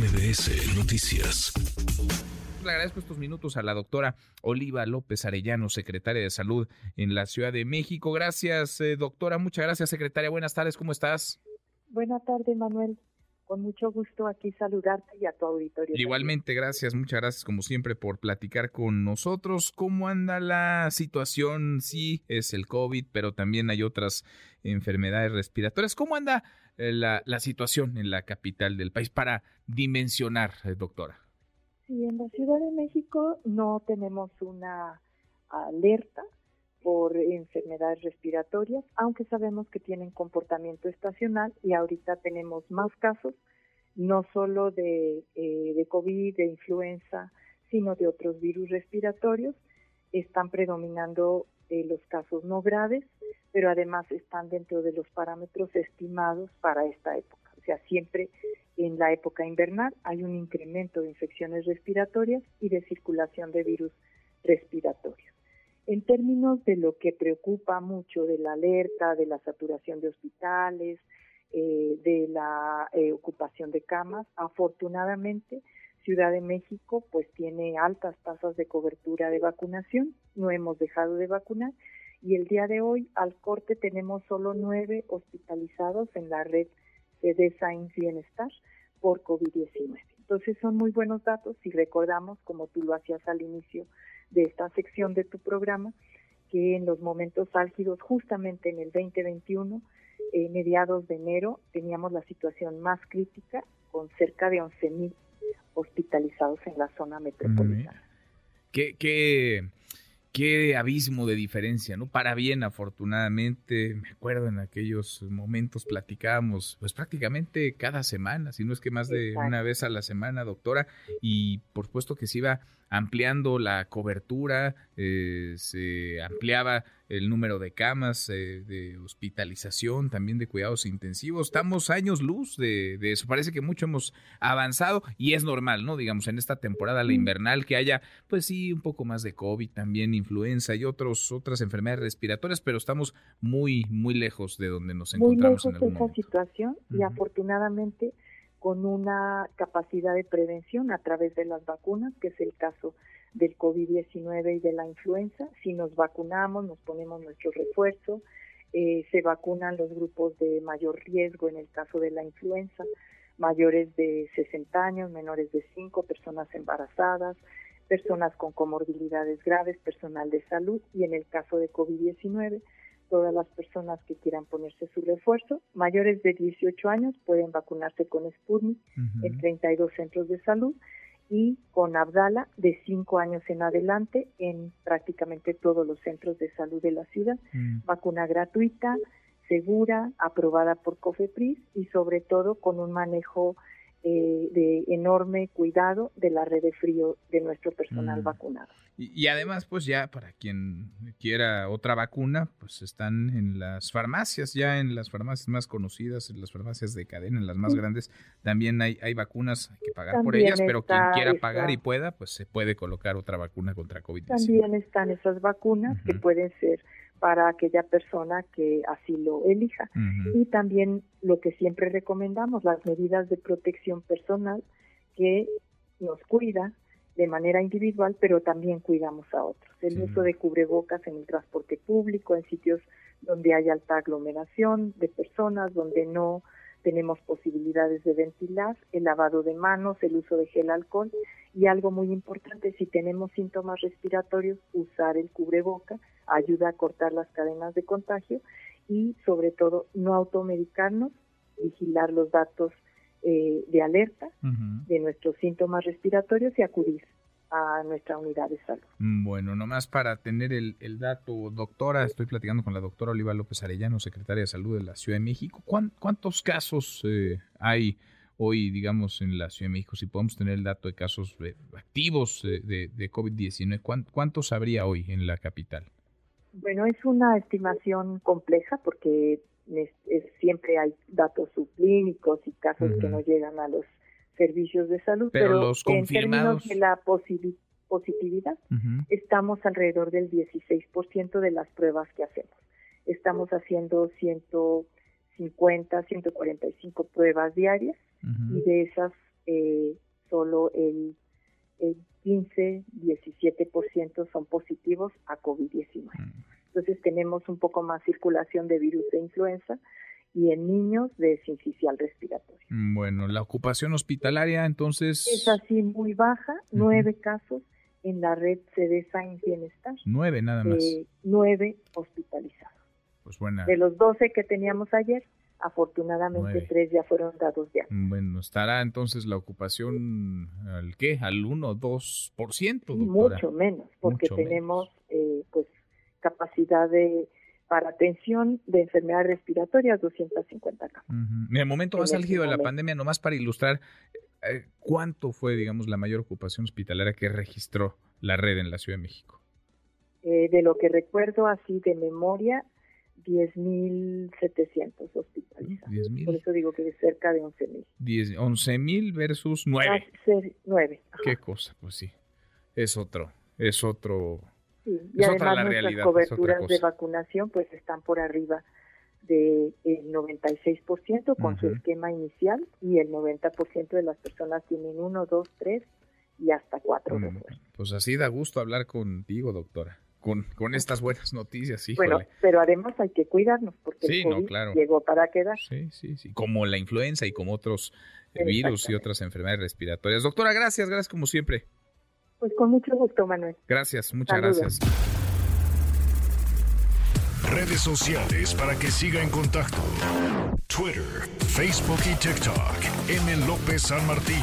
MBS Noticias. Le agradezco estos minutos a la doctora Oliva López Arellano, secretaria de Salud en la Ciudad de México. Gracias, eh, doctora. Muchas gracias, secretaria. Buenas tardes. ¿Cómo estás? Buenas tardes, Manuel. Con mucho gusto aquí saludarte y a tu auditorio. Igualmente, gracias, muchas gracias como siempre por platicar con nosotros. ¿Cómo anda la situación? Sí, es el COVID, pero también hay otras enfermedades respiratorias. ¿Cómo anda eh, la, la situación en la capital del país para dimensionar, eh, doctora? Sí, en la Ciudad de México no tenemos una alerta por enfermedades respiratorias, aunque sabemos que tienen comportamiento estacional y ahorita tenemos más casos, no solo de, eh, COVID, de influenza, sino de otros virus respiratorios. Están predominando eh, los casos no graves, pero además están dentro de los parámetros estimados para esta época. O sea, siempre en la época invernal hay un incremento de infecciones respiratorias y de circulación de virus respiratorios. En términos de lo que preocupa mucho de la alerta, de la saturación de hospitales, eh, de la eh, ocupación de camas, afortunadamente Ciudad de México pues tiene altas tasas de cobertura de vacunación, no hemos dejado de vacunar y el día de hoy al corte tenemos solo nueve hospitalizados en la red de Science Bienestar por COVID-19. Entonces son muy buenos datos y recordamos, como tú lo hacías al inicio de esta sección de tu programa, que en los momentos álgidos, justamente en el 2021, eh, mediados de enero, teníamos la situación más crítica con cerca de 11.000 hospitalizados en la zona metropolitana. ¿Qué, qué, qué abismo de diferencia, ¿no? Para bien, afortunadamente, me acuerdo en aquellos momentos platicábamos, pues prácticamente cada semana, si no es que más de una vez a la semana, doctora, y por supuesto que se iba ampliando la cobertura, eh, se ampliaba el número de camas eh, de hospitalización, también de cuidados intensivos. Estamos años luz de, eso. Parece que mucho hemos avanzado y es normal, ¿no? Digamos, en esta temporada, la invernal, que haya, pues sí, un poco más de COVID, también influenza y otros, otras enfermedades respiratorias, pero estamos muy, muy lejos de donde nos encontramos en algún de esa situación y afortunadamente con una capacidad de prevención a través de las vacunas, que es el caso del COVID-19 y de la influenza. Si nos vacunamos, nos ponemos nuestro refuerzo, eh, se vacunan los grupos de mayor riesgo en el caso de la influenza, mayores de 60 años, menores de 5, personas embarazadas, personas con comorbilidades graves, personal de salud y en el caso de COVID-19 todas las personas que quieran ponerse su refuerzo. Mayores de 18 años pueden vacunarse con Sputnik en 32 centros de salud y con Abdala de 5 años en adelante en prácticamente todos los centros de salud de la ciudad. Mm. Vacuna gratuita, segura, aprobada por COFEPRIS y sobre todo con un manejo eh, de enorme cuidado de la red de frío de nuestro personal mm. vacunado. Y, además, pues ya para quien quiera otra vacuna, pues están en las farmacias, ya en las farmacias más conocidas, en las farmacias de cadena, en las más grandes, también hay, hay vacunas, hay que pagar por ellas, pero quien quiera pagar y pueda, pues se puede colocar otra vacuna contra COVID-19. También están esas vacunas que pueden ser para aquella persona que así lo elija. Y también lo que siempre recomendamos, las medidas de protección personal que nos cuida de manera individual, pero también cuidamos a otros. El uso de cubrebocas en el transporte público, en sitios donde hay alta aglomeración de personas, donde no tenemos posibilidades de ventilar, el lavado de manos, el uso de gel alcohol y algo muy importante, si tenemos síntomas respiratorios, usar el cubreboca ayuda a cortar las cadenas de contagio y sobre todo no automedicarnos, vigilar los datos eh, de alerta de nuestros síntomas respiratorios y acudir a nuestra unidad de salud. Mm, bueno, nomás para tener el, dato, doctora, estoy platicando con la doctora Oliva López Arellano, secretaria de Salud de la Ciudad de México. ¿Cuántos casos eh, hay hoy, digamos, en la Ciudad de México? Si podemos tener el dato de casos eh, activos de, de COVID-19, ¿cuántos habría hoy en la capital? Bueno, es una estimación compleja porque siempre hay datos subclínicos y casos que no llegan a los servicios de salud, pero, en términos de la positividad, estamos alrededor del 16% de las pruebas que hacemos. Estamos haciendo 150, 145 pruebas diarias y de esas eh, solo el, el 15-17% son positivos a COVID-19. Mm. Entonces tenemos un poco más circulación de virus de influenza y en niños de sincicial respiratorio. Mm, bueno, la ocupación hospitalaria entonces... Es así muy baja, nueve casos en la red CDSA en Bienestar. Nueve nada más. Eh, nueve hospitalizados. Pues buena. De los doce que teníamos ayer, afortunadamente tres ya fueron dados ya. Mm, bueno, estará entonces la ocupación al qué, al 1 2%, doctora. Mucho menos, porque tenemos Eh, pues capacidad de para atención de enfermedades respiratorias 250 casos. En el momento más álgido de la pandemia, nomás para ilustrar, eh, ¿cuánto fue, digamos, la mayor ocupación hospitalaria que registró la red en la Ciudad de México? Eh, de lo que recuerdo así de memoria, 10.700 hospitalizados. 10, Por eso digo que es cerca de 11.000. 11.000 versus 9. 9. Qué cosa, pues sí. Es otro, es otro y además nuestras coberturas de vacunación pues están por arriba del 96% con su esquema inicial y el 90% de las personas tienen uno, dos, tres y hasta cuatro Pues así da gusto hablar contigo, doctora. Con, con estas buenas noticias, sí. Bueno, pero además hay que cuidarnos porque el COVID llegó para quedar. Sí, sí, sí. Como la influenza y como otros virus y otras enfermedades respiratorias. Doctora, gracias, gracias como siempre. Pues con mucho gusto, Manuel. Gracias, muchas gracias. Redes sociales para que siga en contacto: Twitter, Facebook y TikTok. M. López San Martín.